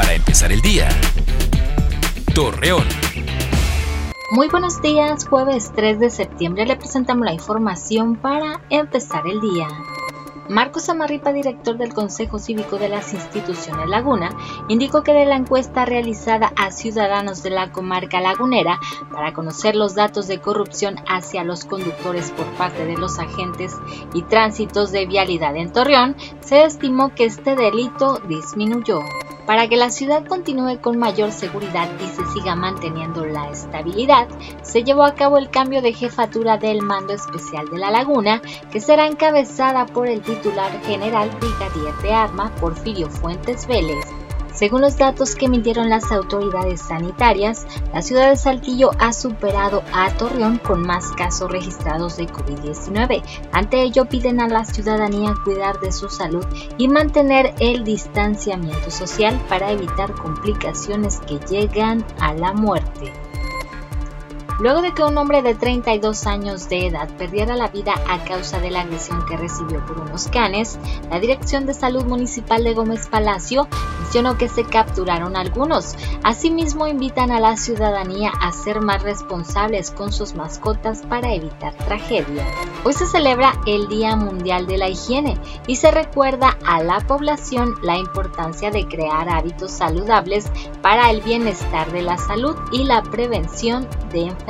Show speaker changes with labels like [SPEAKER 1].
[SPEAKER 1] Para empezar el día. Torreón.
[SPEAKER 2] Muy buenos días, jueves 3 de septiembre le presentamos la información para empezar el día. Marcos Amarripa, director del Consejo Cívico de las Instituciones Laguna, indicó que de la encuesta realizada a ciudadanos de la comarca lagunera para conocer los datos de corrupción hacia los conductores por parte de los agentes y tránsitos de vialidad en Torreón, se estimó que este delito disminuyó. Para que la ciudad continúe con mayor seguridad y se siga manteniendo la estabilidad, se llevó a cabo el cambio de jefatura del Mando Especial de la Laguna, que será encabezada por el titular general brigadier de arma Porfirio Fuentes Vélez. Según los datos que emitieron las autoridades sanitarias, la ciudad de Saltillo ha superado a Torreón con más casos registrados de COVID-19. Ante ello piden a la ciudadanía cuidar de su salud y mantener el distanciamiento social para evitar complicaciones que llegan a la muerte. Luego de que un hombre de 32 años de edad perdiera la vida a causa de la agresión que recibió por unos canes, la Dirección de Salud Municipal de Gómez Palacio mencionó que se capturaron algunos. Asimismo, invitan a la ciudadanía a ser más responsables con sus mascotas para evitar tragedias. Hoy se celebra el Día Mundial de la Higiene y se recuerda a la población la importancia de crear hábitos saludables para el bienestar de la salud y la prevención de enfermedades